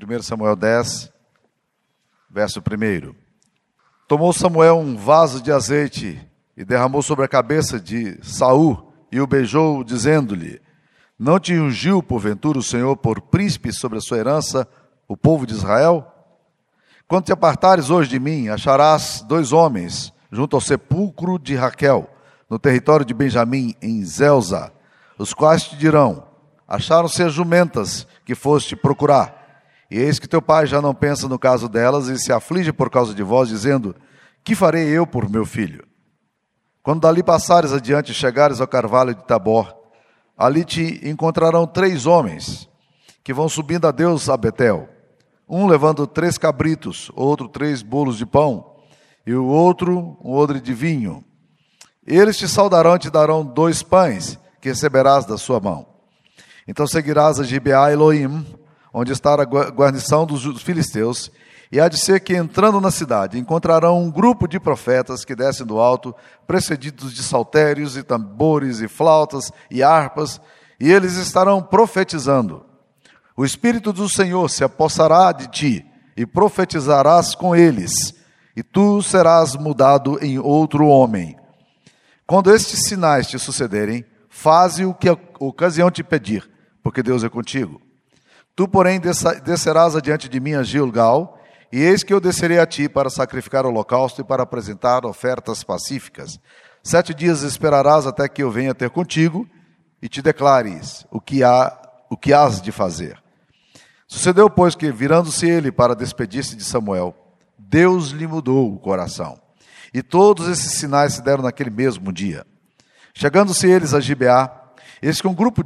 1 Samuel 10, verso 1. Tomou Samuel um vaso de azeite e derramou sobre a cabeça de Saul e o beijou, dizendo-lhe: Não te ungiu, porventura, o Senhor por príncipe sobre a sua herança, o povo de Israel? Quando te apartares hoje de mim, acharás dois homens junto ao sepulcro de Raquel, no território de Benjamim, em Zelza, os quais te dirão: Acharam-se as jumentas que foste procurar. E eis que teu pai já não pensa no caso delas e se aflige por causa de vós, dizendo: Que farei eu por meu filho? Quando dali passares adiante e chegares ao carvalho de Tabor, ali te encontrarão três homens que vão subindo a Deus a Betel. Um levando três cabritos, outro três bolos de pão, e o outro um odre de vinho. Eles te saudarão e te darão dois pães que receberás da sua mão. Então seguirás a Gibeá Elohim, onde está a guarnição dos filisteus, e há de ser que, entrando na cidade, encontrarão um grupo de profetas que descem do alto, precedidos de saltérios e tambores e flautas e harpas, e eles estarão profetizando. O Espírito do Senhor se apossará de ti, e profetizarás com eles, e tu serás mudado em outro homem. Quando estes sinais te sucederem, faze o que a ocasião te pedir, porque Deus é contigo. Tu, porém, descerás adiante de mim a Gilgal, e eis que eu descerei a ti para sacrificar o holocausto e para apresentar ofertas pacíficas. Sete dias esperarás até que eu venha ter contigo e te declares o que há, o que has de fazer. Sucedeu, pois, que, virando-se ele para despedir-se de Samuel, Deus lhe mudou o coração. E todos esses sinais se deram naquele mesmo dia. Chegando-se eles a Gibeá, Eis que um grupo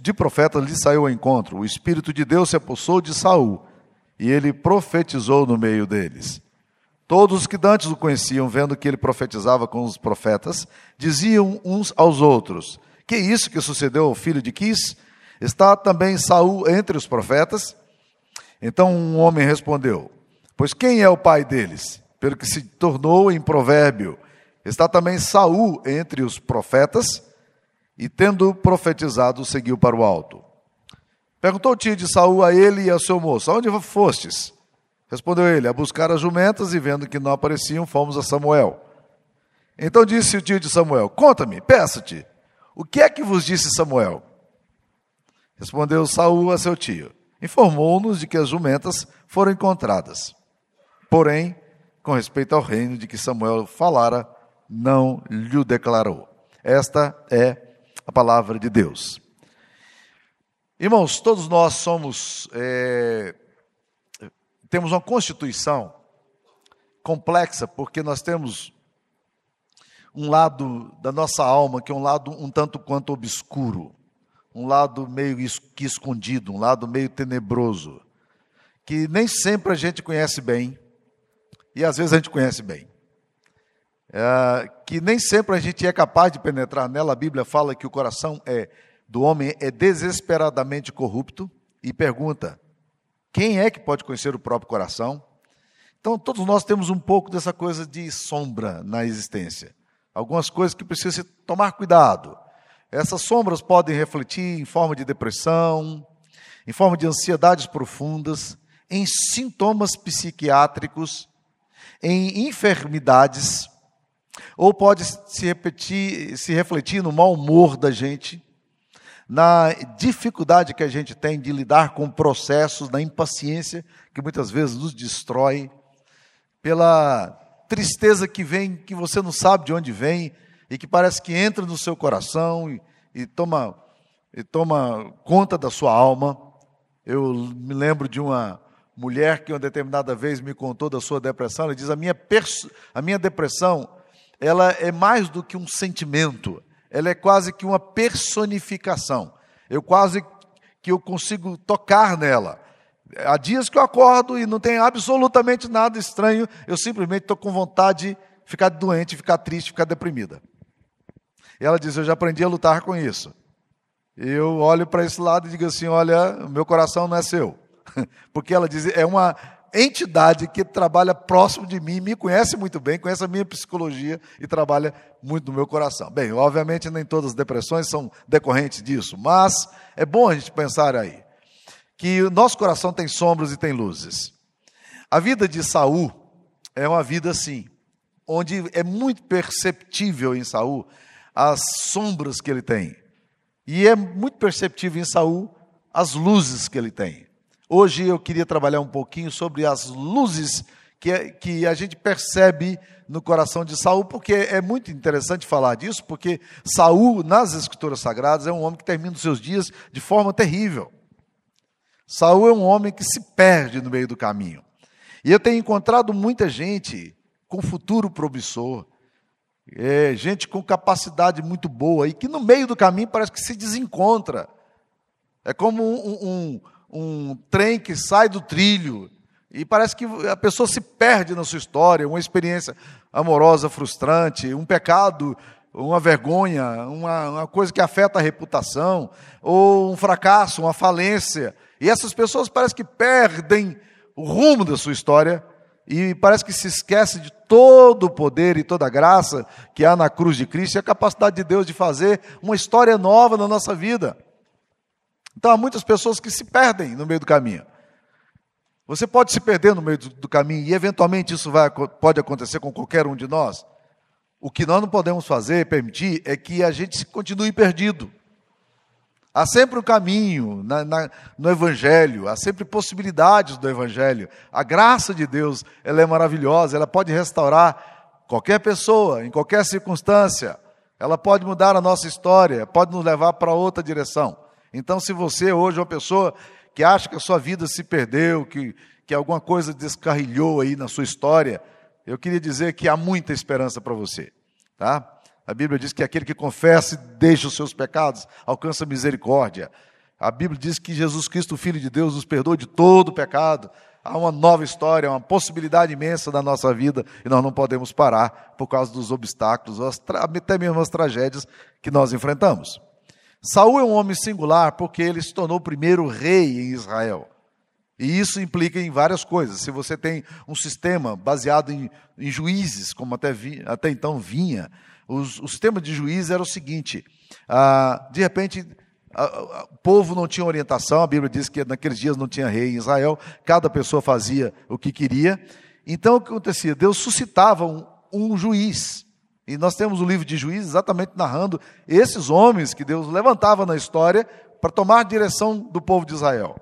de profetas lhe saiu ao encontro. O Espírito de Deus se apossou de Saul, e ele profetizou no meio deles. Todos os que dantes o conheciam, vendo que ele profetizava com os profetas, diziam uns aos outros: Que isso que sucedeu ao filho de Quis? Está também Saul entre os profetas? Então um homem respondeu: Pois quem é o pai deles? Pelo que se tornou em provérbio. Está também Saul entre os profetas? E tendo profetizado, seguiu para o alto. Perguntou o tio de Saul a ele e ao seu moço: Aonde fostes? Respondeu ele: A buscar as jumentas, e vendo que não apareciam, fomos a Samuel. Então disse o tio de Samuel: Conta-me, peço-te, o que é que vos disse Samuel? Respondeu Saul a seu tio: Informou-nos de que as jumentas foram encontradas. Porém, com respeito ao reino de que Samuel falara, não lhe declarou. Esta é a palavra de Deus. Irmãos, todos nós somos, é, temos uma constituição complexa, porque nós temos um lado da nossa alma que é um lado um tanto quanto obscuro, um lado meio que escondido, um lado meio tenebroso, que nem sempre a gente conhece bem, e às vezes a gente conhece bem é, que nem sempre a gente é capaz de penetrar nela. A Bíblia fala que o coração é do homem é desesperadamente corrupto e pergunta: quem é que pode conhecer o próprio coração? Então, todos nós temos um pouco dessa coisa de sombra na existência. Algumas coisas que precisam tomar cuidado. Essas sombras podem refletir em forma de depressão, em forma de ansiedades profundas, em sintomas psiquiátricos, em enfermidades ou pode se repetir, se refletir no mau humor da gente, na dificuldade que a gente tem de lidar com processos, na impaciência que muitas vezes nos destrói, pela tristeza que vem, que você não sabe de onde vem e que parece que entra no seu coração e, e toma, e toma conta da sua alma. Eu me lembro de uma mulher que uma determinada vez me contou da sua depressão. Ela diz: a minha, a minha depressão ela é mais do que um sentimento, ela é quase que uma personificação. Eu quase que eu consigo tocar nela. Há dias que eu acordo e não tem absolutamente nada estranho, eu simplesmente estou com vontade de ficar doente, ficar triste, ficar deprimida. Ela diz: Eu já aprendi a lutar com isso. Eu olho para esse lado e digo assim: Olha, meu coração não é seu. Porque ela diz: É uma entidade que trabalha próximo de mim, me conhece muito bem, conhece a minha psicologia e trabalha muito no meu coração. Bem, obviamente nem todas as depressões são decorrentes disso, mas é bom a gente pensar aí que o nosso coração tem sombras e tem luzes. A vida de Saul é uma vida assim, onde é muito perceptível em Saul as sombras que ele tem. E é muito perceptível em Saul as luzes que ele tem. Hoje eu queria trabalhar um pouquinho sobre as luzes que, é, que a gente percebe no coração de Saul, porque é muito interessante falar disso, porque Saul, nas escrituras sagradas, é um homem que termina os seus dias de forma terrível. Saul é um homem que se perde no meio do caminho. E eu tenho encontrado muita gente com futuro promissor, é, gente com capacidade muito boa, e que no meio do caminho parece que se desencontra. É como um, um, um trem que sai do trilho, e parece que a pessoa se perde na sua história, uma experiência amorosa frustrante, um pecado, uma vergonha, uma, uma coisa que afeta a reputação, ou um fracasso, uma falência. E essas pessoas parece que perdem o rumo da sua história e parece que se esquece de todo o poder e toda a graça que há na cruz de Cristo e a capacidade de Deus de fazer uma história nova na nossa vida. Então há muitas pessoas que se perdem no meio do caminho. Você pode se perder no meio do, do caminho e eventualmente isso vai, pode acontecer com qualquer um de nós. O que nós não podemos fazer, permitir, é que a gente continue perdido. Há sempre um caminho na, na, no Evangelho, há sempre possibilidades do Evangelho. A graça de Deus, ela é maravilhosa, ela pode restaurar qualquer pessoa, em qualquer circunstância. Ela pode mudar a nossa história, pode nos levar para outra direção. Então, se você hoje é uma pessoa que acha que a sua vida se perdeu, que, que alguma coisa descarrilhou aí na sua história, eu queria dizer que há muita esperança para você. Tá? A Bíblia diz que aquele que confessa e deixa os seus pecados alcança misericórdia. A Bíblia diz que Jesus Cristo, Filho de Deus, nos perdoa de todo o pecado. Há uma nova história, uma possibilidade imensa na nossa vida e nós não podemos parar por causa dos obstáculos, até mesmo as tragédias que nós enfrentamos. Saul é um homem singular porque ele se tornou o primeiro rei em Israel. E isso implica em várias coisas. Se você tem um sistema baseado em, em juízes, como até, vi, até então vinha, os, o sistema de juiz era o seguinte: ah, de repente, o povo não tinha orientação, a Bíblia diz que naqueles dias não tinha rei em Israel, cada pessoa fazia o que queria. Então o que acontecia? Deus suscitava um, um juiz. E nós temos o livro de juízes exatamente narrando esses homens que Deus levantava na história para tomar a direção do povo de Israel.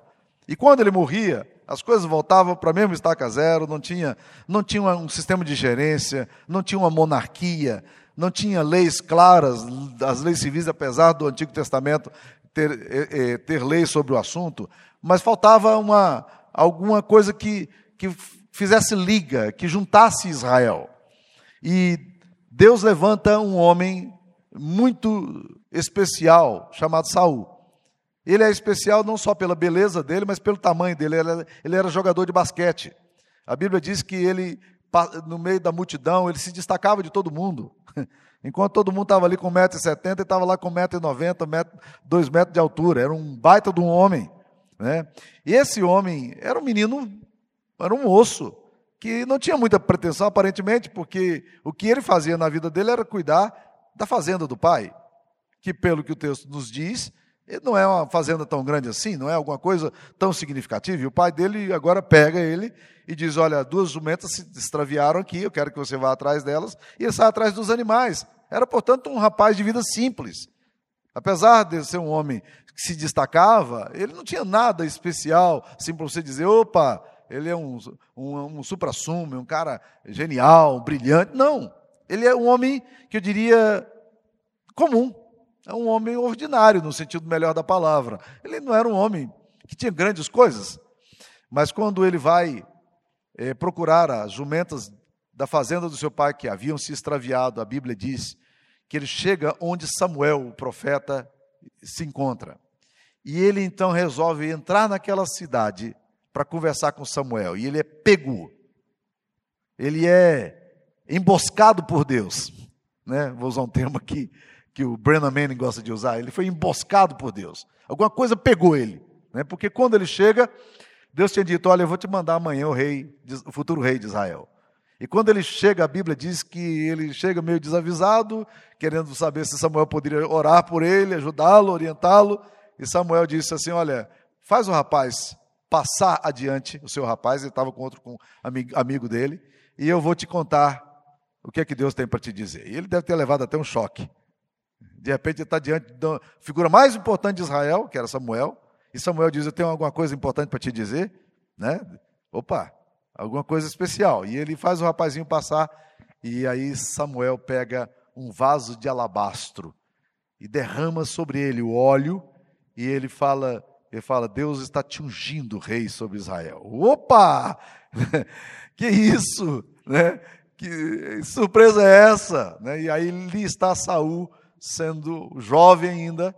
E quando ele morria, as coisas voltavam para a mesma estaca zero, não tinha, não tinha um sistema de gerência, não tinha uma monarquia, não tinha leis claras, as leis civis, apesar do Antigo Testamento ter, é, ter leis sobre o assunto, mas faltava uma, alguma coisa que, que fizesse liga, que juntasse Israel. E Deus levanta um homem muito especial, chamado Saul. Ele é especial não só pela beleza dele, mas pelo tamanho dele. Ele era, ele era jogador de basquete. A Bíblia diz que ele, no meio da multidão, ele se destacava de todo mundo. Enquanto todo mundo estava ali com 1,70m, ele estava lá com 1,90m, 2 metros de altura. Era um baita de um homem. Né? E esse homem era um menino, era um moço, que não tinha muita pretensão, aparentemente, porque o que ele fazia na vida dele era cuidar da fazenda do pai, que, pelo que o texto nos diz, não é uma fazenda tão grande assim, não é alguma coisa tão significativa. E o pai dele agora pega ele e diz: Olha, duas jumentas se extraviaram aqui, eu quero que você vá atrás delas. E ele sai atrás dos animais. Era, portanto, um rapaz de vida simples. Apesar de ser um homem que se destacava, ele não tinha nada especial, assim para você dizer: opa, ele é um, um, um supra-sumo, um cara genial, brilhante. Não. Ele é um homem que eu diria comum. É um homem ordinário, no sentido melhor da palavra. Ele não era um homem que tinha grandes coisas, mas quando ele vai é, procurar as jumentas da fazenda do seu pai que haviam se extraviado, a Bíblia diz que ele chega onde Samuel, o profeta, se encontra. E ele então resolve entrar naquela cidade para conversar com Samuel. E ele é pego. Ele é emboscado por Deus. Né? Vou usar um termo aqui que o Brennan Manning gosta de usar. Ele foi emboscado por Deus. Alguma coisa pegou ele. Né? Porque quando ele chega, Deus tinha dito: Olha, eu vou te mandar amanhã o rei, o futuro rei de Israel. E quando ele chega, a Bíblia diz que ele chega meio desavisado, querendo saber se Samuel poderia orar por ele, ajudá-lo, orientá-lo. E Samuel disse assim: Olha, faz o rapaz passar adiante, o seu rapaz, ele estava com outro com amigo, amigo dele, e eu vou te contar o que é que Deus tem para te dizer. E ele deve ter levado até um choque. De repente ele está diante da figura mais importante de Israel, que era Samuel, e Samuel diz: Eu tenho alguma coisa importante para te dizer, né? Opa, alguma coisa especial. E ele faz o rapazinho passar, e aí Samuel pega um vaso de alabastro e derrama sobre ele o óleo, e ele fala: ele fala, Deus está te ungindo rei sobre Israel. Opa! que isso? Né? Que surpresa é essa? Né? E aí ali está Saul, sendo jovem ainda,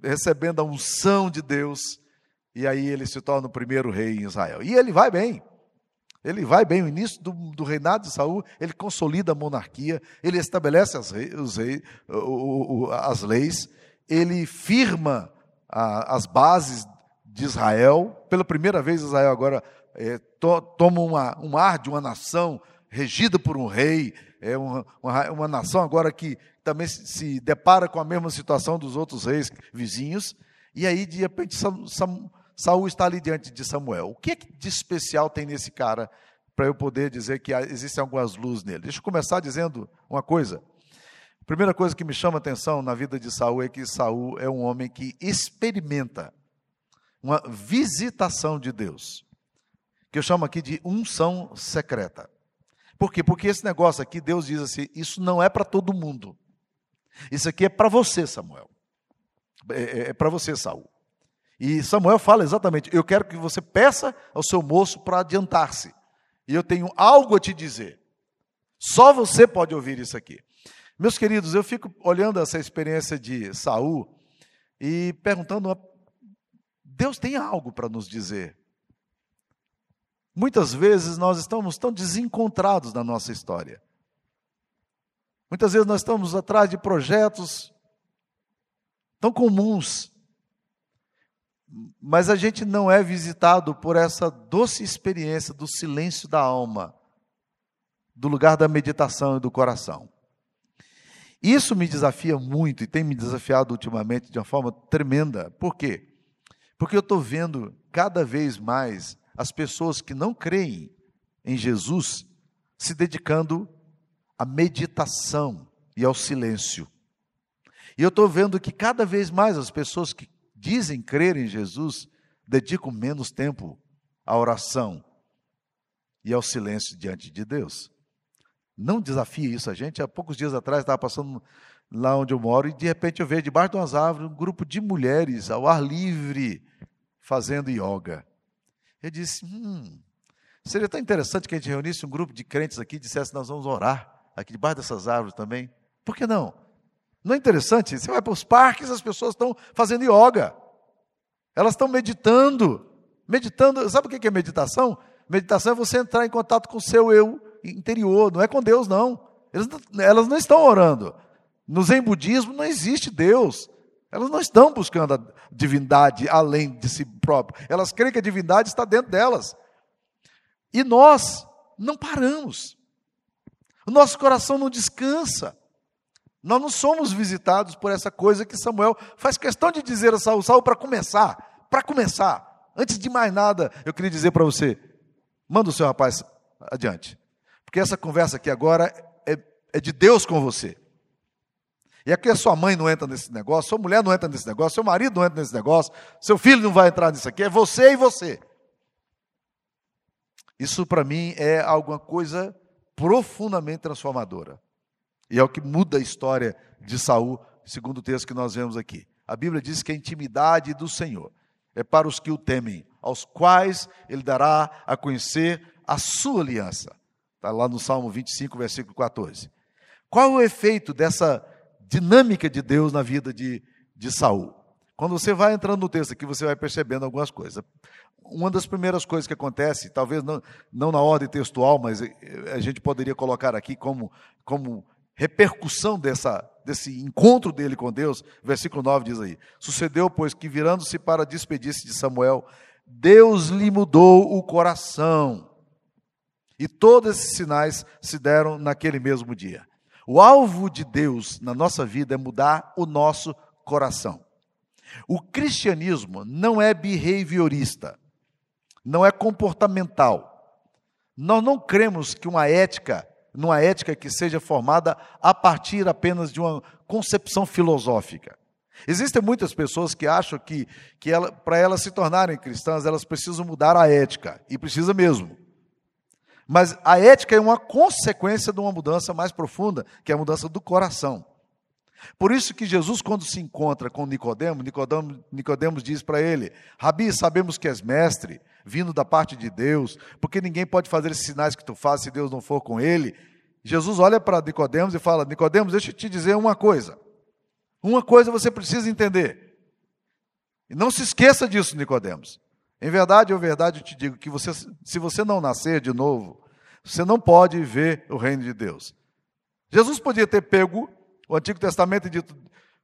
recebendo a unção de Deus, e aí ele se torna o primeiro rei em Israel. E ele vai bem. Ele vai bem, o início do, do reinado de Saul, ele consolida a monarquia, ele estabelece as, rei, rei, o, o, as leis, ele firma as bases de Israel. Pela primeira vez, Israel agora é, to, toma uma, um ar de uma nação regida por um rei, é uma, uma, uma nação agora que também se, depara com a mesma situação dos outros reis vizinhos. E aí, de repente, Sam, Saul está ali diante de Samuel. O que, é que de especial tem nesse cara para eu poder dizer que existem algumas luzes nele? Deixa eu começar dizendo uma coisa. A primeira coisa que me chama a atenção na vida de Saul é que Saul é um homem que experimenta uma visitação de Deus, que eu chamo aqui de unção secreta. Por quê? Porque esse negócio aqui, Deus diz assim: isso não é para todo mundo. Isso aqui é para você, Samuel. É, é, é para você, Saul. E Samuel fala exatamente: eu quero que você peça ao seu moço para adiantar-se. E eu tenho algo a te dizer. Só você pode ouvir isso aqui. Meus queridos, eu fico olhando essa experiência de Saul e perguntando: Deus tem algo para nos dizer? Muitas vezes nós estamos tão desencontrados na nossa história. Muitas vezes nós estamos atrás de projetos tão comuns, mas a gente não é visitado por essa doce experiência do silêncio da alma, do lugar da meditação e do coração. Isso me desafia muito e tem me desafiado ultimamente de uma forma tremenda. Por quê? Porque eu estou vendo cada vez mais as pessoas que não creem em Jesus se dedicando à meditação e ao silêncio. E eu estou vendo que cada vez mais as pessoas que dizem crer em Jesus dedicam menos tempo à oração e ao silêncio diante de Deus. Não desafia isso a gente. Há poucos dias atrás estava passando lá onde eu moro e de repente eu vejo debaixo de umas árvores um grupo de mulheres ao ar livre fazendo yoga. Eu disse: hum, seria tão interessante que a gente reunisse um grupo de crentes aqui e dissesse: nós vamos orar aqui debaixo dessas árvores também. Por que não? Não é interessante? Você vai para os parques, as pessoas estão fazendo yoga. Elas estão meditando. Meditando, sabe o que é meditação? Meditação é você entrar em contato com o seu eu interior, não é com Deus, não. Elas não estão orando. No Zen budismo não existe Deus. Elas não estão buscando a divindade além de si próprio. Elas creem que a divindade está dentro delas. E nós não paramos. O nosso coração não descansa. Nós não somos visitados por essa coisa que Samuel faz questão de dizer a Saul, Saul, para começar, para começar, antes de mais nada, eu queria dizer para você, manda o seu rapaz adiante. Porque essa conversa aqui agora é, é de Deus com você. E aqui a sua mãe não entra nesse negócio, sua mulher não entra nesse negócio, seu marido não entra nesse negócio, seu filho não vai entrar nisso aqui, é você e você. Isso para mim é alguma coisa profundamente transformadora. E é o que muda a história de Saul, segundo o texto que nós vemos aqui. A Bíblia diz que a intimidade do Senhor é para os que o temem, aos quais ele dará a conhecer a sua aliança. Está lá no Salmo 25, versículo 14. Qual é o efeito dessa dinâmica de Deus na vida de, de Saul? Quando você vai entrando no texto aqui, você vai percebendo algumas coisas. Uma das primeiras coisas que acontece, talvez não, não na ordem textual, mas a gente poderia colocar aqui como, como repercussão dessa, desse encontro dele com Deus, versículo 9 diz aí: Sucedeu, pois, que virando-se para despedir-se de Samuel, Deus lhe mudou o coração e todos esses sinais se deram naquele mesmo dia. O alvo de Deus na nossa vida é mudar o nosso coração. O cristianismo não é behaviorista, não é comportamental. Nós não cremos que uma ética, numa ética que seja formada a partir apenas de uma concepção filosófica. Existem muitas pessoas que acham que, que ela, para elas se tornarem cristãs, elas precisam mudar a ética, e precisa mesmo. Mas a ética é uma consequência de uma mudança mais profunda, que é a mudança do coração. Por isso que Jesus, quando se encontra com Nicodemo, Nicodemos, Nicodemos diz para ele: Rabi, sabemos que és mestre, vindo da parte de Deus, porque ninguém pode fazer esses sinais que tu fazes se Deus não for com ele. Jesus olha para Nicodemos e fala: Nicodemos, deixa eu te dizer uma coisa. Uma coisa você precisa entender. E não se esqueça disso, Nicodemos. Em verdade, ou verdade, eu te digo que você, se você não nascer de novo, você não pode ver o reino de Deus. Jesus podia ter pego o Antigo Testamento e dito: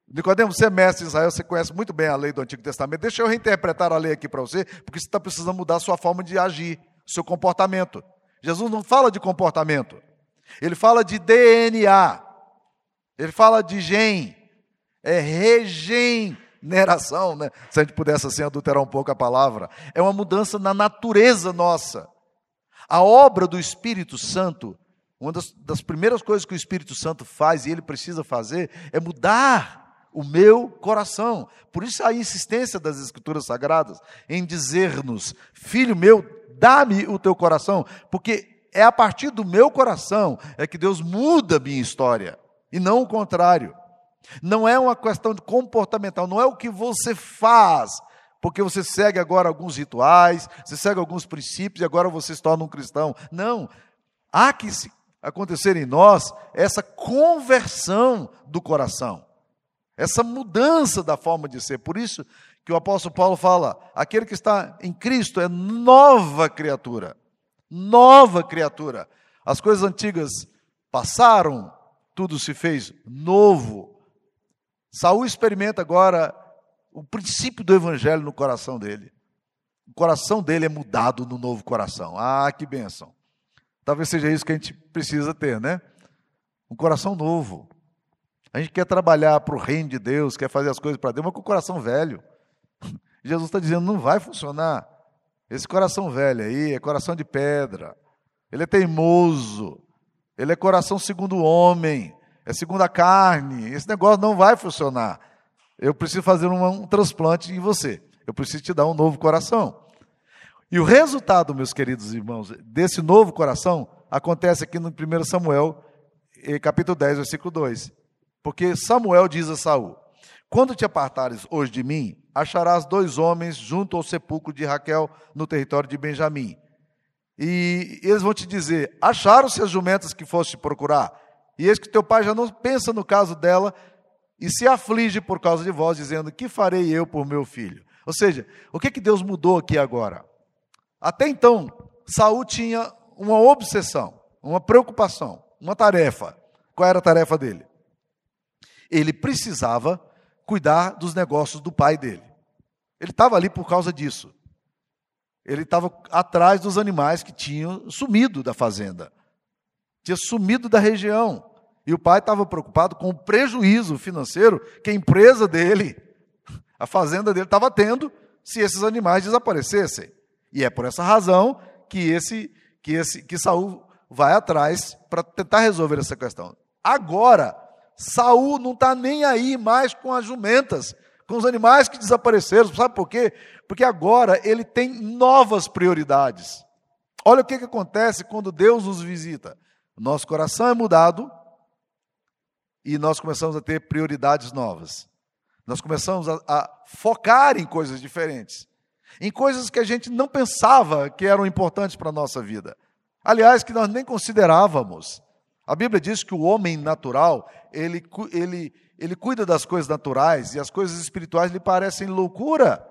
Nicodemos, você é mestre de Israel, você conhece muito bem a lei do Antigo Testamento. Deixa eu reinterpretar a lei aqui para você, porque você está precisando mudar a sua forma de agir, seu comportamento. Jesus não fala de comportamento, ele fala de DNA, ele fala de gen, é regeneração, né? Se a gente pudesse assim adulterar um pouco a palavra, é uma mudança na natureza nossa. A obra do Espírito Santo, uma das, das primeiras coisas que o Espírito Santo faz e ele precisa fazer é mudar o meu coração. Por isso a insistência das Escrituras Sagradas em dizer-nos: Filho meu, dá-me o teu coração, porque é a partir do meu coração é que Deus muda a minha história, e não o contrário. Não é uma questão de comportamental, não é o que você faz, porque você segue agora alguns rituais, você segue alguns princípios e agora você se torna um cristão. Não. Há que acontecer em nós essa conversão do coração, essa mudança da forma de ser. Por isso que o apóstolo Paulo fala: aquele que está em Cristo é nova criatura. Nova criatura. As coisas antigas passaram, tudo se fez novo. Saul experimenta agora o princípio do evangelho no coração dele. O coração dele é mudado no novo coração. Ah, que bênção. Talvez seja isso que a gente precisa ter, né? Um coração novo. A gente quer trabalhar para o reino de Deus, quer fazer as coisas para Deus, mas com o coração velho. Jesus está dizendo, não vai funcionar. Esse coração velho aí é coração de pedra. Ele é teimoso. Ele é coração segundo o homem é segundo a carne, esse negócio não vai funcionar. Eu preciso fazer um, um transplante em você. Eu preciso te dar um novo coração. E o resultado, meus queridos irmãos, desse novo coração acontece aqui no 1 Samuel, eh, capítulo 10, versículo 2. Porque Samuel diz a Saul: Quando te apartares hoje de mim, acharás dois homens junto ao sepulcro de Raquel no território de Benjamim. E eles vão te dizer: Acharam-se as jumentas que foste procurar? E eis que teu pai já não pensa no caso dela e se aflige por causa de vós, dizendo: Que farei eu por meu filho? Ou seja, o que, que Deus mudou aqui agora? Até então, Saul tinha uma obsessão, uma preocupação, uma tarefa. Qual era a tarefa dele? Ele precisava cuidar dos negócios do pai dele. Ele estava ali por causa disso. Ele estava atrás dos animais que tinham sumido da fazenda, tinha sumido da região. E o pai estava preocupado com o prejuízo financeiro que a empresa dele, a fazenda dele, estava tendo se esses animais desaparecessem. E é por essa razão que esse que esse que Saul vai atrás para tentar resolver essa questão. Agora, Saul não está nem aí mais com as jumentas, com os animais que desapareceram. Sabe por quê? Porque agora ele tem novas prioridades. Olha o que, que acontece quando Deus nos visita. Nosso coração é mudado, e nós começamos a ter prioridades novas. Nós começamos a, a, focar em coisas diferentes, em coisas que a gente não pensava que eram importantes para a nossa vida. Aliás, que nós nem considerávamos. A Bíblia diz que o homem natural, ele, ele, ele cuida das coisas naturais e as coisas espirituais lhe parecem loucura.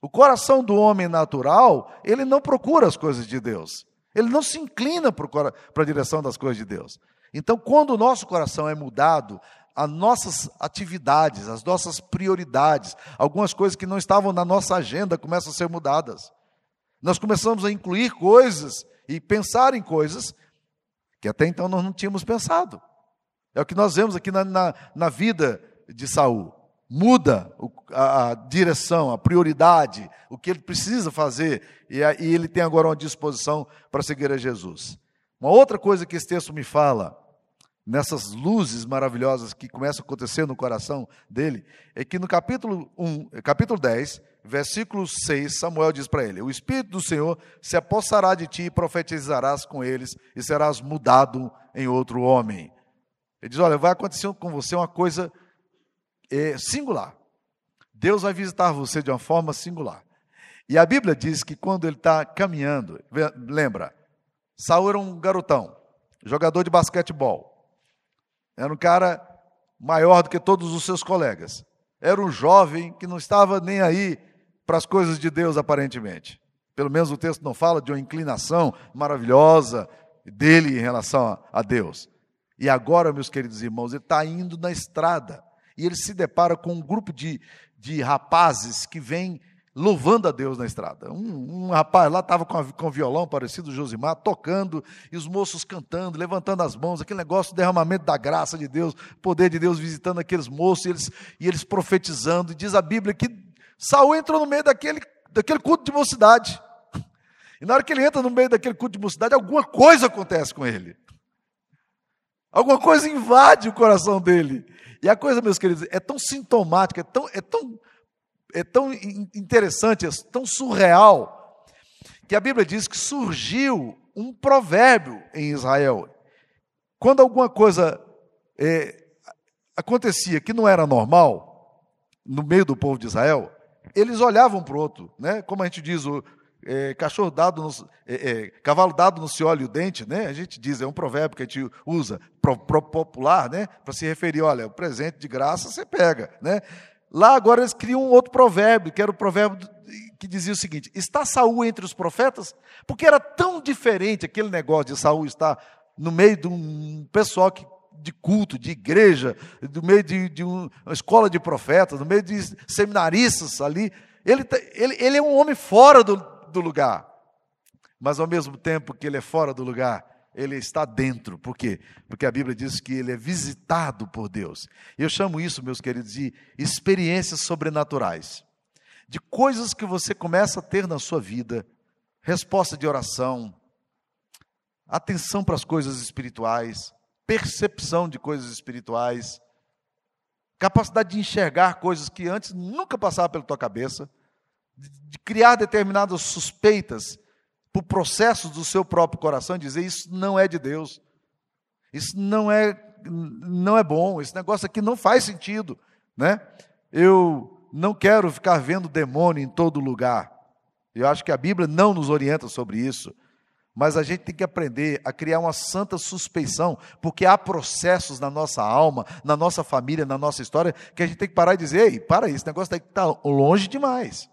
O coração do homem natural, ele não procura as coisas de Deus. Ele não se inclina para a direção das coisas de Deus. Então, quando o nosso coração é mudado, as nossas atividades, as nossas prioridades, algumas coisas que não estavam na nossa agenda começam a ser mudadas. Nós começamos a incluir coisas e pensar em coisas que até então nós não tínhamos pensado. É o que nós vemos aqui na, na, na vida de Saul. muda a, a, direção, a prioridade, o que ele precisa fazer, e, a, e ele tem agora uma disposição para seguir a Jesus. Uma outra coisa que esse texto me fala, nessas luzes maravilhosas que começam a acontecer no coração dele, é que no capítulo 1, capítulo 10, versículo 6, Samuel diz para ele: O Espírito do Senhor se apossará de ti e profetizarás com eles, e serás mudado em outro homem. Ele diz: Olha, vai acontecer com você uma coisa é, singular. Deus vai visitar você de uma forma singular. E a Bíblia diz que quando ele está caminhando, lembra, Saul era um garotão, jogador de basquetebol. Era um cara maior do que todos os seus colegas. Era um jovem que não estava nem aí para as coisas de Deus, aparentemente. Pelo menos o texto não fala de uma inclinação maravilhosa dele em relação a Deus. E agora, meus queridos irmãos, ele está indo na estrada e ele se depara com um grupo de, de rapazes que vêm louvando a Deus na estrada. Um, um rapaz lá estava com, com violão parecido do Josimar, tocando, e os moços cantando, levantando as mãos, aquele negócio, derramamento da graça de Deus, poder de Deus visitando aqueles moços, e eles, e eles profetizando. E diz a Bíblia que Saul entrou no meio daquele, daquele culto de mocidade. E na hora que ele entra no meio daquele culto de mocidade, alguma coisa acontece com ele. Alguma coisa invade o coração dele. E a coisa, meus queridos, é tão sintomática, é tão, é tão, é tão interessante, é tão surreal, que a Bíblia diz que surgiu um provérbio em Israel. Quando alguma coisa é, acontecia que não era normal, no meio do povo de Israel, eles olhavam para o outro, né? como a gente diz, o, é, cachorro dado, no, é, é, cavalo dado no se olha o dente, né? A gente diz, é um provérbio que a gente usa pro popular, né? Para se referir, olha, o presente de graça você pega, né? Lá agora eles criam um outro provérbio, que era o provérbio que dizia o seguinte: está Saul entre os profetas? Porque era tão diferente aquele negócio de Saul estar no meio de um pessoal que de culto, de igreja, no meio de, de uma escola de profetas, no meio de seminaristas ali. Ele, tá, ele, ele é um homem fora do, do lugar, mas ao mesmo tempo que ele é fora do lugar, ele está dentro. Por quê? Porque a Bíblia diz que ele é visitado por Deus. Eu chamo isso, meus queridos, de experiências sobrenaturais. De coisas que você começa a ter na sua vida, resposta de oração, atenção para as coisas espirituais, percepção de coisas espirituais, capacidade de enxergar coisas que antes nunca passavam pela tua cabeça de criar determinadas suspeitas por processos do seu próprio coração dizer isso não é de Deus. Isso não é não é bom, esse negócio aqui não faz sentido, né? Eu não quero ficar vendo demônio em todo lugar. Eu acho que a Bíblia não nos orienta sobre isso. Mas a gente tem que aprender a criar uma santa suspeição, porque há processos na nossa alma, na nossa família, na nossa história, que a gente tem que parar e dizer: ei, para esse negócio está longe demais.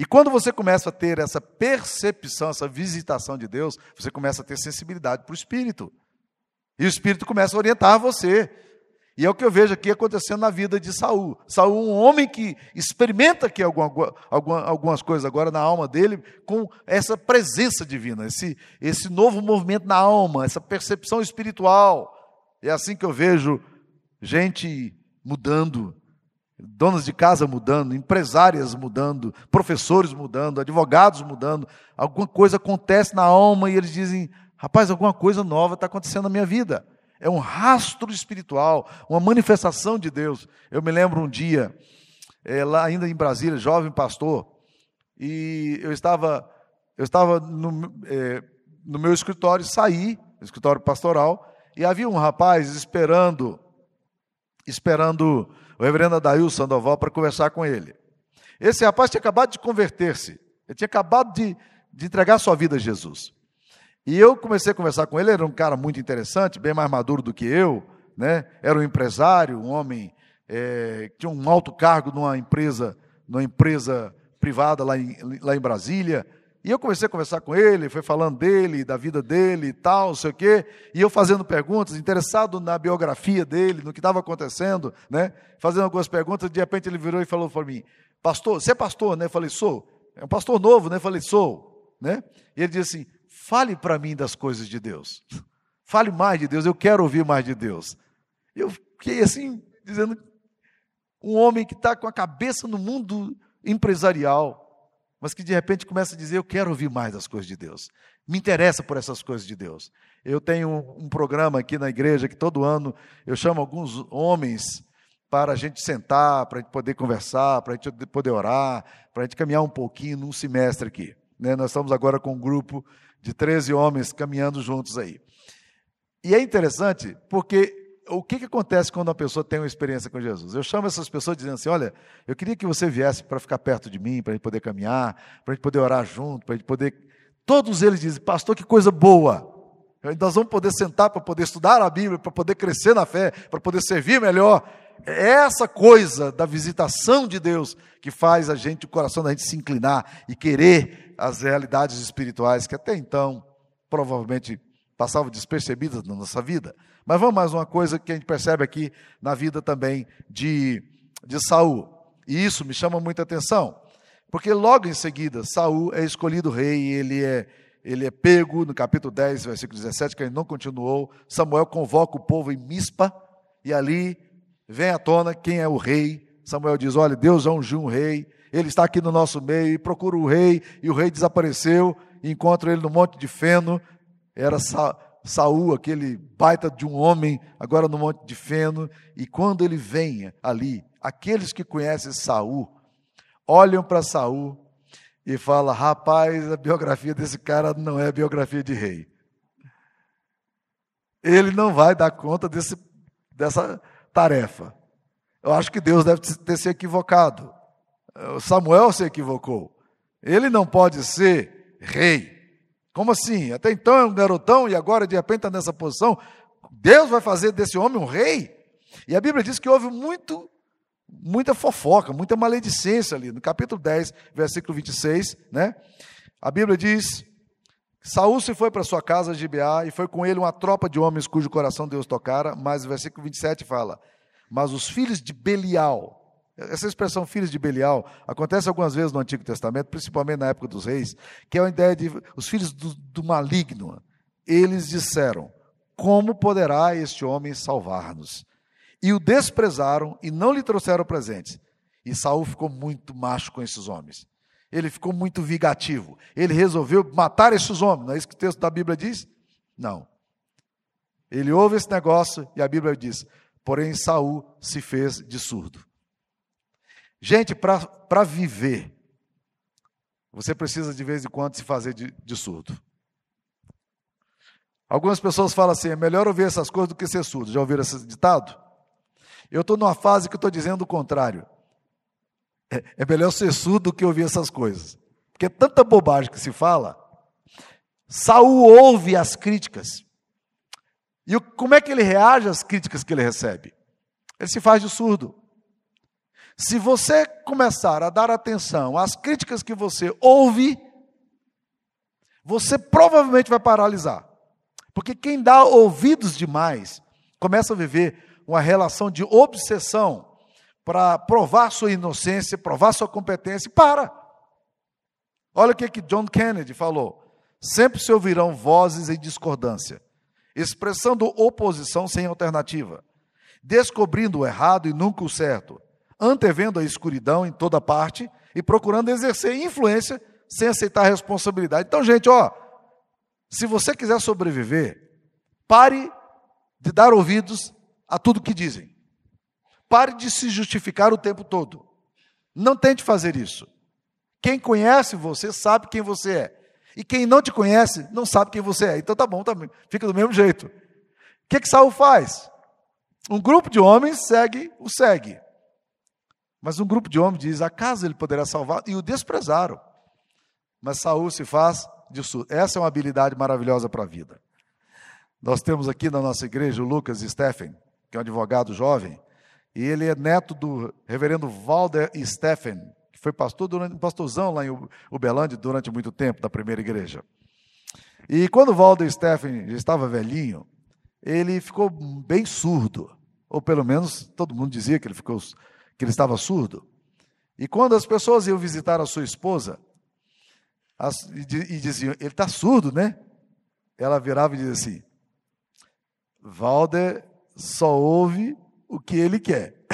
E quando você começa a ter essa percepção, essa visitação de Deus, você começa a ter sensibilidade para o Espírito. E o Espírito começa a orientar você. E é o que eu vejo aqui acontecendo na vida de Saul. Saul, um homem que experimenta aqui alguma, alguma, algumas coisas agora na alma dele, com essa presença divina, esse, esse novo movimento na alma, essa percepção espiritual. É assim que eu vejo gente mudando, donas de casa mudando, empresárias mudando, professores mudando, advogados mudando, alguma coisa acontece na alma e eles dizem: rapaz, alguma coisa nova está acontecendo na minha vida. É um rastro espiritual, uma manifestação de Deus. Eu me lembro um dia, é, lá ainda em Brasília, jovem pastor, e eu estava, eu estava no, é, no meu escritório, saí, escritório pastoral, e havia um rapaz esperando, esperando o reverendo Adail Sandoval para conversar com ele. Esse rapaz tinha acabado de converter-se, ele tinha acabado de, de entregar sua vida a Jesus. E eu comecei a conversar com ele, era um cara muito interessante, bem mais maduro do que eu, né? era um empresário, um homem é, que tinha um alto cargo numa empresa, numa empresa privada lá em, lá em Brasília, e eu comecei a conversar com ele, foi falando dele, da vida dele e tal, não sei o quê, e eu fazendo perguntas, interessado na biografia dele, no que estava acontecendo, né? Fazendo algumas perguntas, de repente ele virou e falou para mim: Pastor, você é pastor, né? Eu falei: Sou. É um pastor novo, né? Eu falei: Sou, né? E ele disse assim: Fale para mim das coisas de Deus. Fale mais de Deus, eu quero ouvir mais de Deus. Eu fiquei assim, dizendo: Um homem que está com a cabeça no mundo empresarial, mas que de repente começa a dizer: Eu quero ouvir mais das coisas de Deus. Me interessa por essas coisas de Deus. Eu tenho um, um programa aqui na igreja que todo ano eu chamo alguns homens para a gente sentar, para a gente poder conversar, para a gente poder orar, para a gente caminhar um pouquinho num semestre aqui. Né? Nós estamos agora com um grupo de 13 homens caminhando juntos aí. E é interessante porque o que, que acontece quando uma pessoa tem uma experiência com Jesus? Eu chamo essas pessoas dizendo assim: olha, eu queria que você viesse para ficar perto de mim, para a gente poder caminhar, para a gente poder orar junto, para a gente poder. Todos eles dizem, pastor, que coisa boa. Nós vamos poder sentar para poder estudar a Bíblia, para poder crescer na fé, para poder servir melhor. É essa coisa da visitação de Deus que faz a gente, o coração da gente se inclinar e querer as realidades espirituais que até então provavelmente passavam despercebidas na nossa vida. Mas vamos mais uma coisa que a gente percebe aqui na vida também de, de Saul. E isso me chama muita atenção, porque logo em seguida Saul é escolhido rei, ele é ele é pego no capítulo 10, versículo 17, que ele não continuou. Samuel convoca o povo em Mispa, e ali vem à tona quem é o rei. Samuel diz: Olha, Deus ungiu um rei, ele está aqui no nosso meio, e procura o rei, e o rei desapareceu, e encontra ele no monte de feno. Era Sa Saul, aquele baita de um homem, agora no monte de feno, e quando ele vem ali, aqueles que conhecem Saul olham para Saul e falam: rapaz, a biografia desse cara não é biografia de rei. Ele não vai dar conta desse, dessa tarefa. Eu acho que Deus deve ter se equivocado. Samuel se equivocou. Ele não pode ser rei. Como assim? Até então é um garotão e agora de repente está nessa posição. Deus vai fazer desse homem um rei? E a Bíblia diz que houve muito, muita fofoca, muita maledicência ali. No capítulo 10, versículo 26, né? A Bíblia diz: Saúl se foi para sua casa, Gibeá, e foi com ele uma tropa de homens cujo coração Deus tocara, mas o versículo 27 fala: Mas os filhos de Belial, essa expressão filhos de Belial acontece algumas vezes no Antigo Testamento, principalmente na época dos reis, que é a ideia de os filhos do, do maligno. Eles disseram: Como poderá este homem salvar-nos? E o desprezaram e não lhe trouxeram presentes. E Saul ficou muito macho com esses homens. Ele ficou muito vingativo. Ele resolveu matar esses homens. Não é isso que o texto da Bíblia diz? Não. Ele ouve esse negócio e a Bíblia diz: Porém, Saul se fez de surdo. Gente, para viver, você precisa de vez em quando se fazer de, de surdo. Algumas pessoas falam assim: é melhor ouvir essas coisas do que ser surdo. Já ouviram esse ditado? Eu estou numa fase que estou dizendo o contrário. É, é melhor ser surdo do que ouvir essas coisas. Porque é tanta bobagem que se fala. Saul ouve as críticas. E como é que ele reage às críticas que ele recebe? Ele se faz de surdo. Se você começar a dar atenção às críticas que você ouve, você provavelmente vai paralisar. Porque quem dá ouvidos demais começa a viver uma relação de obsessão para provar sua inocência, provar sua competência e para. Olha o que, que John Kennedy falou. Sempre se ouvirão vozes em discordância, expressando oposição sem alternativa, descobrindo o errado e nunca o certo, antevendo a escuridão em toda parte e procurando exercer influência sem aceitar responsabilidade. Então, gente, ó, se você quiser sobreviver, pare de dar ouvidos a tudo que dizem. Pare de se justificar o tempo todo. Não tente fazer isso. Quem conhece você sabe quem você é. E quem não te conhece não sabe quem você é. Então tá bom, tá, fica do mesmo jeito. O que que Saul faz? Um grupo de homens segue o segue. Mas um grupo de homens diz: acaso ele poderá salvar? E o desprezaram. Mas Saul se faz disso. Essa é uma habilidade maravilhosa para a vida. Nós temos aqui na nossa igreja o Lucas Steffen, que é um advogado jovem, e ele é neto do reverendo Walder Steffen, que foi pastor durante, pastorzão lá em Uberlândia durante muito tempo, da primeira igreja. E quando Walder Steffen já estava velhinho, ele ficou bem surdo, ou pelo menos todo mundo dizia que ele ficou que ele estava surdo. E quando as pessoas iam visitar a sua esposa, as, e, e diziam, ele está surdo, né? Ela virava e dizia assim: Valder só ouve o que ele quer.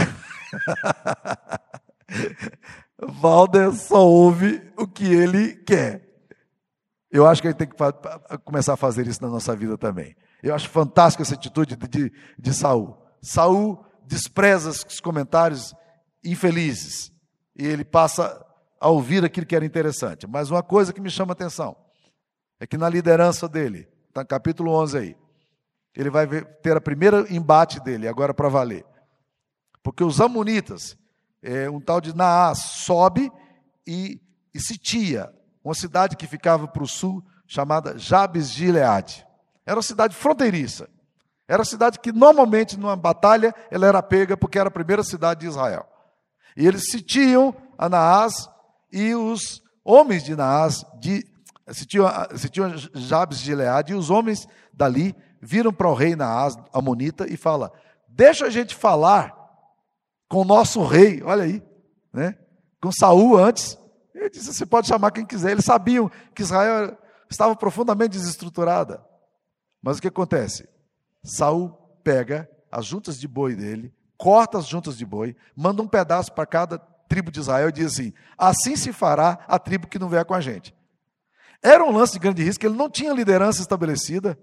Valder só ouve o que ele quer. Eu acho que a gente tem que começar a fazer isso na nossa vida também. Eu acho fantástica essa atitude de, de, de Saul. Saul despreza os comentários infelizes e ele passa a ouvir aquilo que era interessante. Mas uma coisa que me chama a atenção é que na liderança dele, está no capítulo 11 aí, ele vai ter a primeira embate dele, agora para valer. Porque os amonitas, é, um tal de Naás, sobe e, e sitia uma cidade que ficava para o sul, chamada Jabes de Gileade. Era uma cidade fronteiriça. Era uma cidade que normalmente numa batalha ela era pega porque era a primeira cidade de Israel. E eles sitiam a Naás e os homens de Naás, de, sitiam, Jabes de Gileade, e os homens dali viram para o rei Naás, Amonita, e fala: Deixa a gente falar com o nosso rei, olha aí, né? com Saul antes. Ele disse: Você pode chamar quem quiser. Eles sabiam que Israel estava profundamente desestruturada. Mas o que acontece? Saul pega as juntas de boi dele, corta as juntas de boi, manda um pedaço para cada tribo de Israel e diz assim: Assim se fará a tribo que não vier com a gente. Era um lance de grande risco, ele não tinha liderança estabelecida.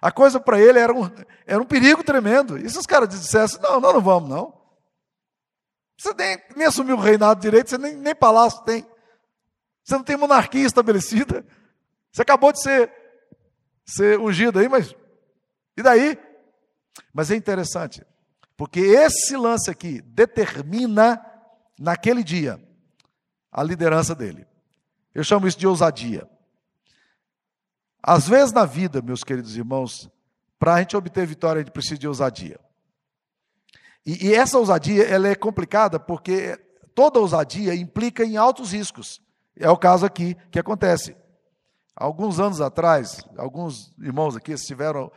A coisa para ele era um, era um perigo tremendo. E se os caras dissessem: Não, nós não vamos, não. Você nem, nem assumiu o reinado direito, você nem, nem palácio tem. Você não tem monarquia estabelecida. Você acabou de ser, ser ungido aí, mas e daí? Mas é interessante, porque esse lance aqui determina, naquele dia, a liderança dele. Eu chamo isso de ousadia. Às vezes na vida, meus queridos irmãos, para a gente obter vitória, a gente precisa de ousadia. E, e, essa ousadia ela é complicada porque toda ousadia implica em altos riscos. É o caso aqui que acontece. Alguns anos atrás, alguns irmãos aqui estiveram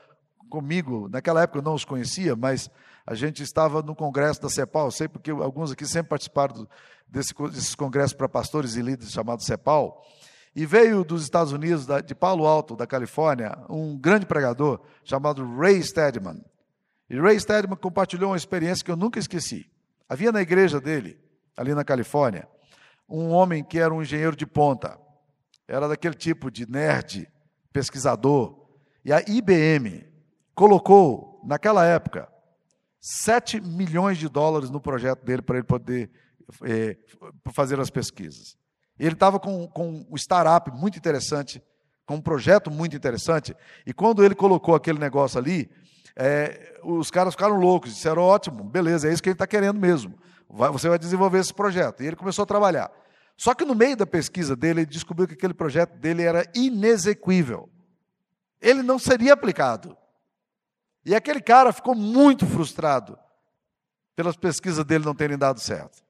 comigo, naquela época eu não os conhecia, mas a gente estava no congresso da CEPAL, sei porque alguns aqui sempre participaram desse, desses congressos para pastores e líderes chamados CEPAL, e veio dos Estados Unidos, de Palo Alto, da Califórnia, um grande pregador chamado Ray Steadman. E Ray Steadman compartilhou uma experiência que eu nunca esqueci. Havia na igreja dele, ali na Califórnia, um homem que era um engenheiro de ponta. Era daquele tipo de nerd, pesquisador. E a IBM colocou, naquela época, 7 milhões de dólares no projeto dele para ele poder é, fazer as pesquisas. Ele estava com, com um startup muito interessante, com um projeto muito interessante, e quando ele colocou aquele negócio ali, é, os caras ficaram loucos, disseram: ótimo, beleza, é isso que ele está querendo mesmo. Vai, você vai desenvolver esse projeto. E ele começou a trabalhar. Só que no meio da pesquisa dele, ele descobriu que aquele projeto dele era inexequível. Ele não seria aplicado. E aquele cara ficou muito frustrado pelas pesquisas dele não terem dado certo.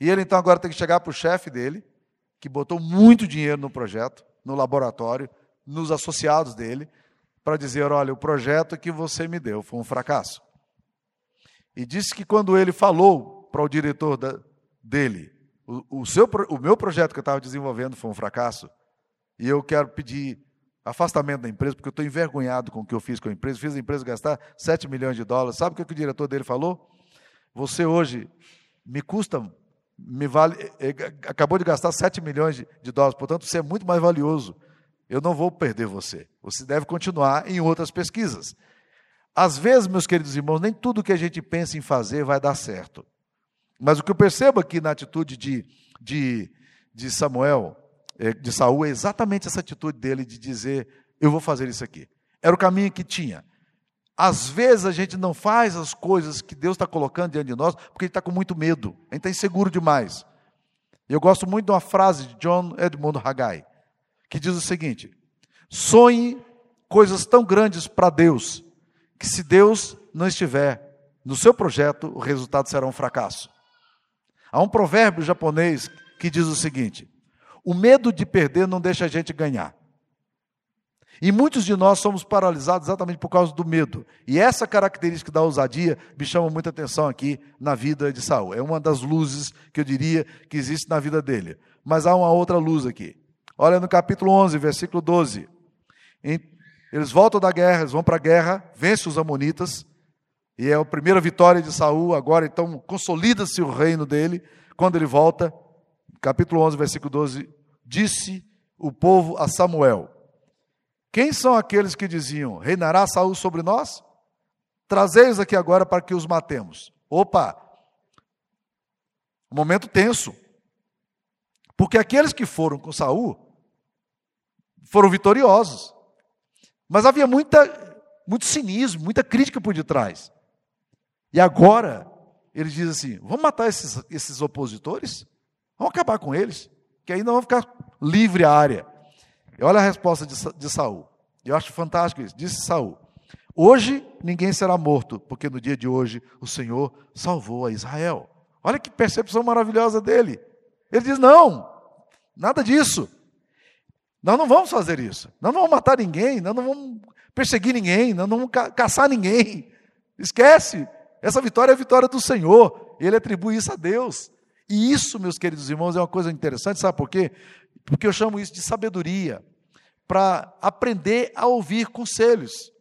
E ele então agora tem que chegar para o chefe dele, que botou muito dinheiro no projeto, no laboratório, nos associados dele, para dizer: olha, o projeto que você me deu foi um fracasso. E disse que quando ele falou para o diretor da, dele, o, o, seu, o meu projeto que eu estava desenvolvendo foi um fracasso, e eu quero pedir afastamento da empresa, porque eu estou envergonhado com o que eu fiz com a empresa, fiz a empresa gastar 7 milhões de dólares. Sabe o que, que o diretor dele falou? Você hoje me custa me vale, é, é, acabou de gastar 7 milhões de, dólares, portanto, você é muito mais valioso. Eu não vou perder você. Você deve continuar em outras pesquisas. Às vezes, meus queridos irmãos, nem tudo que a gente pensa em fazer vai dar certo. Mas o que eu percebo aqui na atitude de, de, de Samuel, é, de Saul, é exatamente essa atitude dele de dizer: Eu vou fazer isso aqui. Era o caminho que tinha. Às vezes a gente não faz as coisas que Deus está colocando diante de nós porque a gente está com muito medo, a gente está inseguro demais. Eu gosto muito de uma frase de John Edmund Haggai, que diz o seguinte: sonhe coisas tão grandes para Deus, que se Deus não estiver no seu projeto, o resultado será um fracasso. Há um provérbio japonês que diz o seguinte: o medo de perder não deixa a gente ganhar. E muitos de nós somos paralisados exatamente por causa do medo. E essa característica da ousadia me chama muita atenção aqui na vida de Saul. É uma das luzes que eu diria que existe na vida dele. Mas há uma outra luz aqui. Olha no capítulo 11, versículo 12. Eles voltam da guerra, eles vão para a guerra, vencem os amonitas. E é a primeira vitória de Saul, agora então consolida-se o reino dele. Quando ele volta, capítulo 11, versículo 12, disse o povo a Samuel: Quem são aqueles que diziam: Reinará Saul sobre nós? Trazei-os aqui agora para que os matemos. Opa! Momento tenso. Porque aqueles que foram com Saul foram vitoriosos. Mas havia muita, muito cinismo, muita crítica por detrás. E agora, ele diz assim: vamos matar esses, esses opositores? Vamos acabar com eles, que aí não vão ficar livre a área. E olha a resposta de, de Saul. Eu acho fantástico isso. Disse Saul: Hoje ninguém será morto, porque no dia de hoje o Senhor salvou a Israel. Olha que percepção maravilhosa dele. Ele diz: Não, nada disso. Nós não vamos fazer isso. Nós não vamos matar ninguém, nós não vamos perseguir ninguém, nós não vamos ca caçar ninguém. Esquece. Essa vitória é a vitória do Senhor. Ele atribui isso a Deus. E isso, meus queridos irmãos, é uma coisa interessante, sabe por quê? Porque eu chamo isso de sabedoria, para aprender a ouvir conselhos.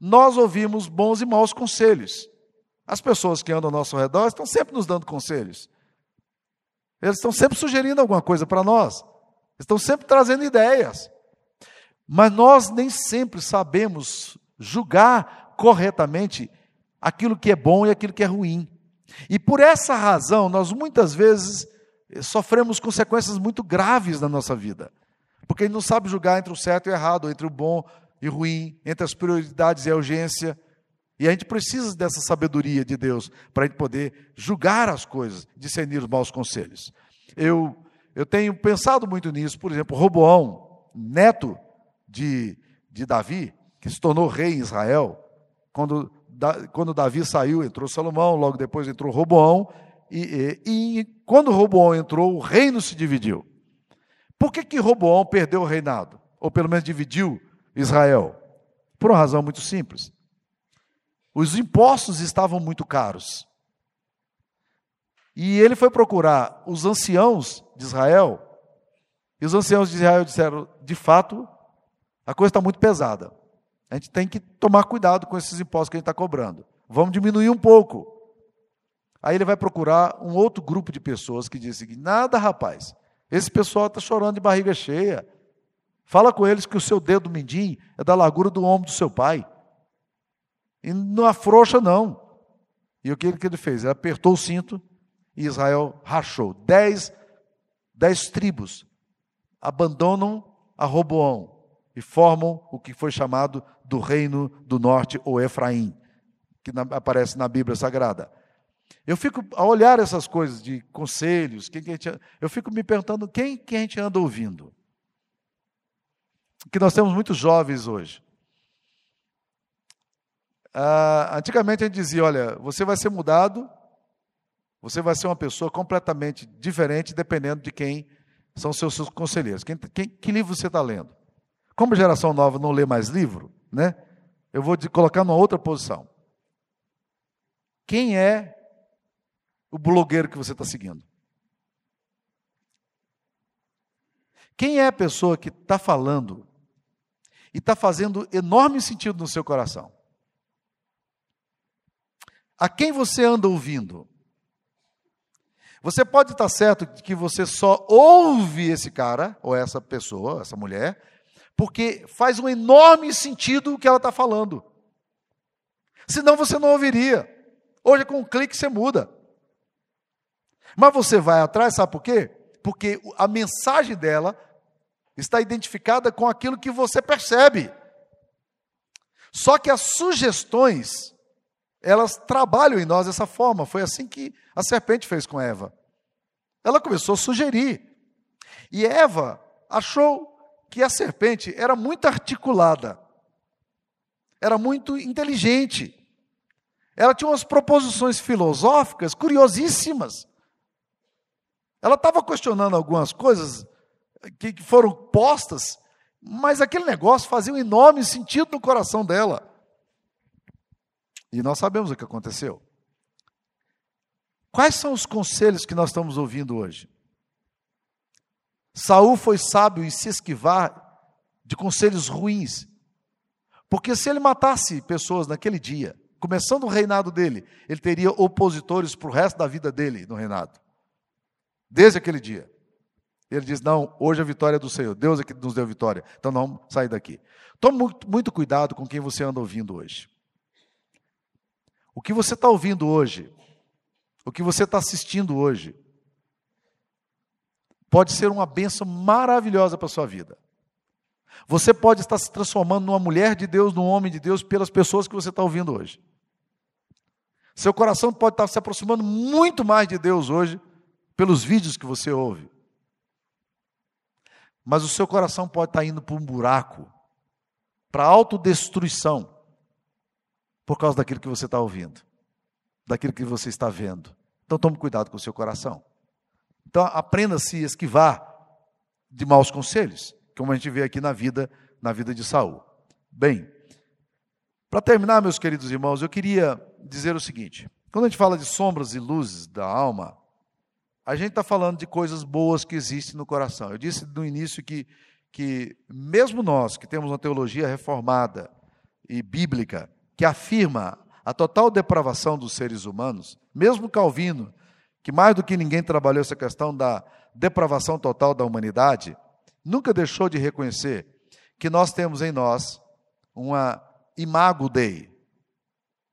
Nós ouvimos bons e maus conselhos. As pessoas que andam ao nosso redor estão sempre nos dando conselhos. Eles estão sempre sugerindo alguma coisa para nós. Estão sempre trazendo ideias. Mas nós nem sempre sabemos julgar corretamente aquilo que é bom e aquilo que é ruim. E por essa razão, nós muitas vezes eh, sofremos consequências muito graves na nossa vida. Porque gente não sabe julgar entre o certo e o errado, entre o bom e o ruim, entre as prioridades e a urgência. E a gente precisa dessa sabedoria de Deus para a gente poder julgar as coisas, discernir os maus conselhos. Eu, eu tenho pensado muito nisso, por exemplo, Roboão, neto de, de Davi, que se tornou rei em Israel, quando, quando Davi saiu, entrou Salomão, logo depois entrou Roboão, e, e, e quando Roboão entrou, o reino se dividiu. Por que, que Roboão perdeu o reinado? Ou pelo menos dividiu Israel? Por uma razão muito simples. Os impostos estavam muito caros. E ele foi procurar os anciãos de Israel, e os anciãos de Israel disseram: de fato, a coisa está muito pesada. A gente tem que tomar cuidado com esses impostos que a gente está cobrando. Vamos diminuir um pouco. Aí ele vai procurar um outro grupo de pessoas que diz seguinte: nada, rapaz, esse pessoal está chorando de barriga cheia. Fala com eles que o seu dedo mindinho é da largura do ombro do seu pai. E não afrouxa, não. E o que ele, que ele fez? Ele apertou o cinto e Israel rachou. Dez, dez tribos abandonam a Roboão e formam o que foi chamado do Reino do Norte, ou Efraim, que na, aparece na Bíblia Sagrada. Eu fico a olhar essas coisas de conselhos, quem que gente, eu fico me perguntando quem que a gente anda ouvindo. Que nós temos muitos jovens hoje. Ah, antigamente a gente dizia: olha, você vai ser mudado, você vai ser uma pessoa completamente diferente, dependendo de quem são seus, seus conselheiros. Quem, quem, que livro você está lendo? Como geração nova não lê mais livro, né? Eu vou te colocar numa outra posição. Quem é o blogueiro que você está seguindo? Quem é a pessoa que está falando e está fazendo enorme sentido no seu coração? A quem você anda ouvindo? Você pode estar certo de que você só ouve esse cara, ou essa pessoa, essa mulher, porque faz um enorme sentido o que ela está falando. Senão você não ouviria. Hoje, com um clique, você muda. Mas você vai atrás, sabe por quê? Porque a mensagem dela está identificada com aquilo que você percebe. Só que as sugestões elas trabalham em nós dessa forma. Foi assim que a serpente fez com Eva. Ela começou a sugerir. E Eva achou que a serpente era muito articulada, era muito inteligente. Ela tinha umas proposições filosóficas curiosíssimas. Ela estava questionando algumas coisas que foram postas, mas aquele negócio fazia um enorme sentido no coração dela. E nós sabemos o que aconteceu. Quais são os conselhos que nós estamos ouvindo hoje? Saul foi sábio em se esquivar de conselhos ruins. Porque se ele matasse pessoas naquele dia, começando o reinado dele, ele teria opositores para o resto da vida dele no reinado. Desde aquele dia. Ele diz: Não, hoje a vitória é do Senhor. Deus é que nos deu vitória. Então não vamos sair daqui. Tome muito, muito cuidado com quem você anda ouvindo hoje. O que você está ouvindo hoje, o que você está assistindo hoje, pode ser uma bênção maravilhosa para a sua vida. Você pode estar se transformando numa mulher de Deus, num homem de Deus, pelas pessoas que você está ouvindo hoje. Seu coração pode estar se aproximando muito mais de Deus hoje, pelos vídeos que você ouve. Mas o seu coração pode estar indo para um buraco, para autodestruição, por causa daquilo que você está ouvindo, daquilo que você está vendo. Então tome cuidado com o seu coração. Então aprenda a esquivar de maus conselhos, como a gente vê aqui na vida, na vida de Saul. Bem, para terminar, meus queridos irmãos, eu queria dizer o seguinte: quando a gente fala de sombras e luzes da alma, a gente está falando de coisas boas que existem no coração. Eu disse no início que, que, mesmo nós que temos uma teologia reformada e bíblica, que afirma a total depravação dos seres humanos, mesmo Calvino, que mais do que ninguém trabalhou essa questão da depravação total da humanidade, nunca deixou de reconhecer que nós temos em nós uma imago Dei.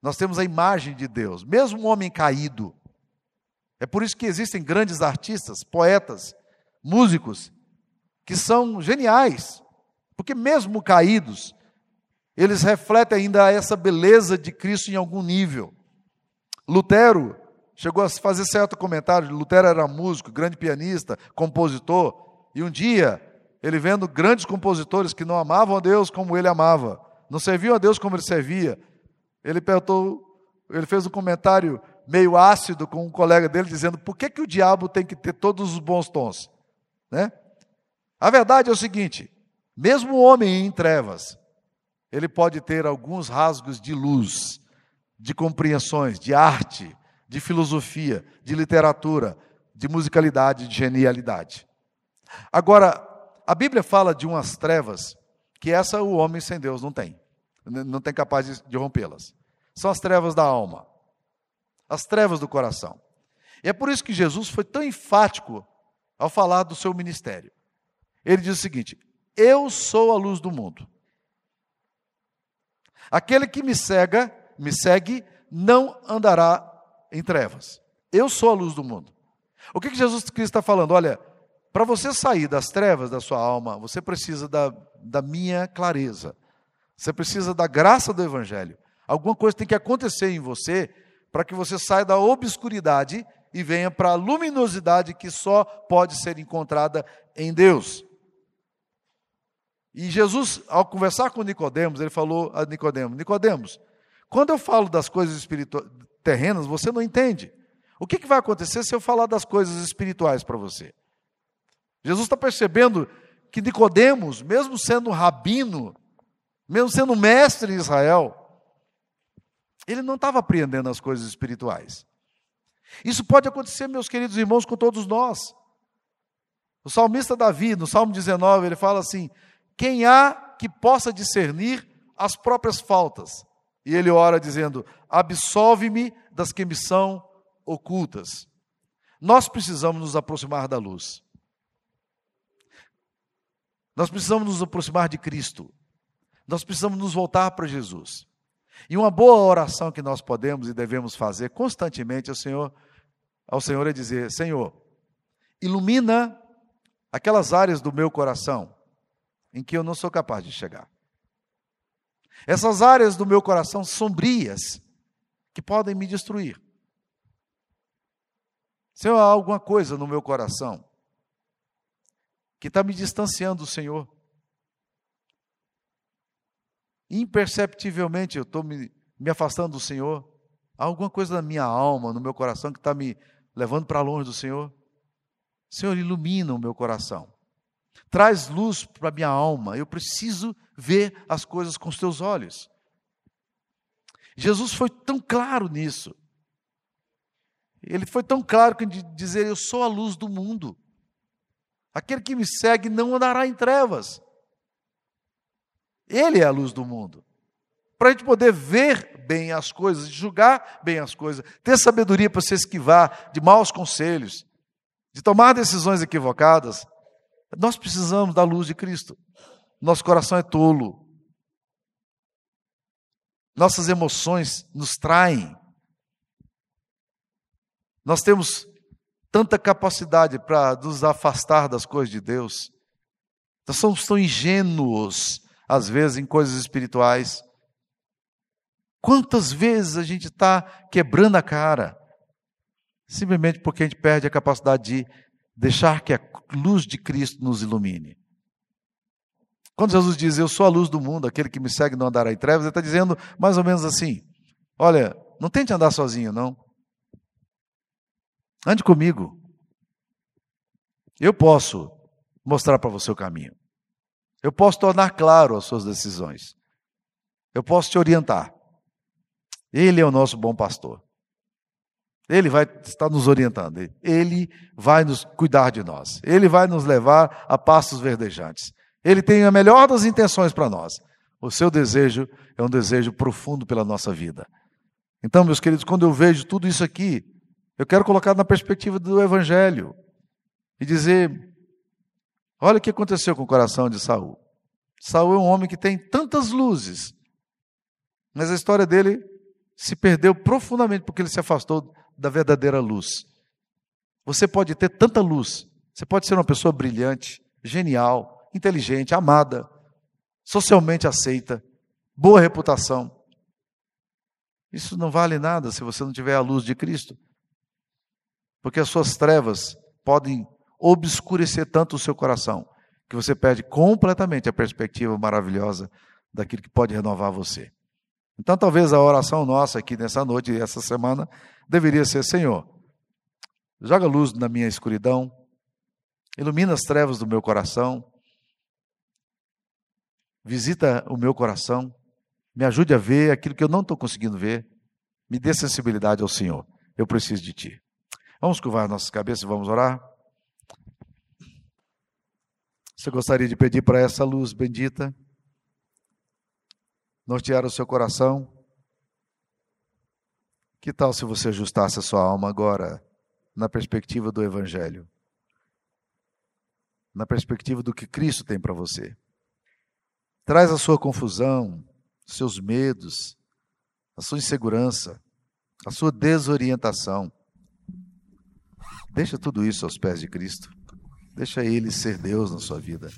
Nós temos a imagem de Deus, mesmo um homem caído, é por isso que existem grandes artistas, poetas, músicos, que são geniais, porque mesmo caídos, eles refletem ainda essa beleza de Cristo em algum nível. Lutero chegou a fazer certo comentário: Lutero era músico, grande pianista, compositor, e um dia, ele vendo grandes compositores que não amavam a Deus como ele amava, não serviam a Deus como ele servia, ele perguntou, ele fez um comentário meio ácido com um colega dele, dizendo: por que, que o diabo tem que ter todos os bons tons? Né? A verdade é o seguinte: mesmo o homem em trevas, ele pode ter alguns rasgos de luz, de compreensões, de arte, de filosofia, de literatura, de musicalidade, de genialidade. Agora, a Bíblia fala de umas trevas que essa o homem sem Deus não tem, não tem capaz de rompê-las. São as trevas da alma as trevas do coração. E é por isso que Jesus foi tão enfático ao falar do seu ministério. Ele diz o seguinte: Eu sou a luz do mundo. Aquele que me cega, me segue, não andará em trevas. Eu sou a luz do mundo. O que, que Jesus Cristo está falando? Olha, para você sair das trevas da sua alma, você precisa da, da minha clareza. Você precisa da graça do Evangelho. Alguma coisa tem que acontecer em você para que você saia da obscuridade e venha para a luminosidade que só pode ser encontrada em Deus. E Jesus, ao conversar com Nicodemos, ele falou a Nicodemos: Nicodemos, quando eu falo das coisas terrenas, você não entende. O que, que vai acontecer se eu falar das coisas espirituais para você? Jesus está percebendo que Nicodemos, mesmo sendo rabino, mesmo sendo mestre em Israel, ele não estava apreendendo as coisas espirituais. Isso pode acontecer, meus queridos irmãos, com todos nós. O salmista Davi, no Salmo 19, ele fala assim: Quem há que possa discernir as próprias faltas? E ele ora dizendo: Absolve-me das que me são ocultas. Nós precisamos nos aproximar da luz. Nós precisamos nos aproximar de Cristo. Nós precisamos nos voltar para Jesus. E uma boa oração que nós podemos e devemos fazer constantemente ao Senhor, ao Senhor é dizer: Senhor, ilumina aquelas áreas do meu coração em que eu não sou capaz de chegar. Essas áreas do meu coração sombrias que podem me destruir. Senhor, há alguma coisa no meu coração que está me distanciando do Senhor imperceptivelmente eu estou me, me afastando do Senhor? Há alguma coisa na minha alma, no meu coração, que está me levando para longe do Senhor? Senhor, ilumina o meu coração. Traz luz para a minha alma. Eu preciso ver as coisas com os teus olhos. Jesus foi tão claro nisso. Ele foi tão claro que dizer: Eu sou a luz do mundo. Aquele que me segue não andará em trevas. Ele é a luz do mundo. para a gente poder ver bem as coisas, julgar bem as coisas, ter sabedoria para se esquivar de maus conselhos, de tomar decisões equivocadas. Nós precisamos da luz de Cristo. Nosso coração é tolo. Nossas emoções nos traem. Nós temos tanta capacidade para nos afastar das coisas de Deus. Nós somos tão ingênuos, às vezes, em coisas espirituais. Quantas vezes a gente está quebrando a cara, simplesmente porque a gente perde a capacidade de deixar que a luz de Cristo nos ilumine. Quando Jesus diz, Eu sou a luz do mundo, aquele que me segue não andará em trevas, ele está dizendo mais ou menos assim: Olha, não tente andar sozinho, não. Ande comigo. Eu posso mostrar para você o caminho. Eu posso tornar claro as suas decisões. Eu posso te orientar. Ele é o nosso bom pastor. Ele vai estar nos orientando. Ele vai nos cuidar de nós. Ele vai nos levar a passos verdejantes. Ele tem a melhor das intenções para nós. O seu desejo é um desejo profundo pela nossa vida. Então, meus queridos, quando eu vejo tudo isso aqui, eu quero colocar na perspectiva do Evangelho e dizer: olha o que aconteceu com o coração de Saul. Saul é um homem que tem tantas luzes, mas a história dele se perdeu profundamente porque ele se afastou da verdadeira luz. Você pode ter tanta luz, você pode ser uma pessoa brilhante, genial, inteligente, amada, socialmente aceita, boa reputação. Isso não vale nada se você não tiver a luz de Cristo. Porque as suas trevas podem obscurecer tanto o seu coração que você perde completamente a perspectiva maravilhosa daquilo que pode renovar você. Então, talvez a oração nossa aqui nessa noite e essa semana deveria ser: Senhor, joga luz na minha escuridão, ilumina as trevas do meu coração, visita o meu coração, me ajude a ver aquilo que eu não estou conseguindo ver, me dê sensibilidade ao Senhor. Eu preciso de Ti. Vamos curvar nossas cabeças e vamos orar? Você gostaria de pedir para essa luz bendita nortear o seu coração? Que tal se você ajustasse a sua alma agora na perspectiva do Evangelho? Na perspectiva do que Cristo tem para você? Traz a sua confusão, seus medos, a sua insegurança, a sua desorientação. Deixa tudo isso aos pés de Cristo. Deixa Ele ser Deus na sua vida.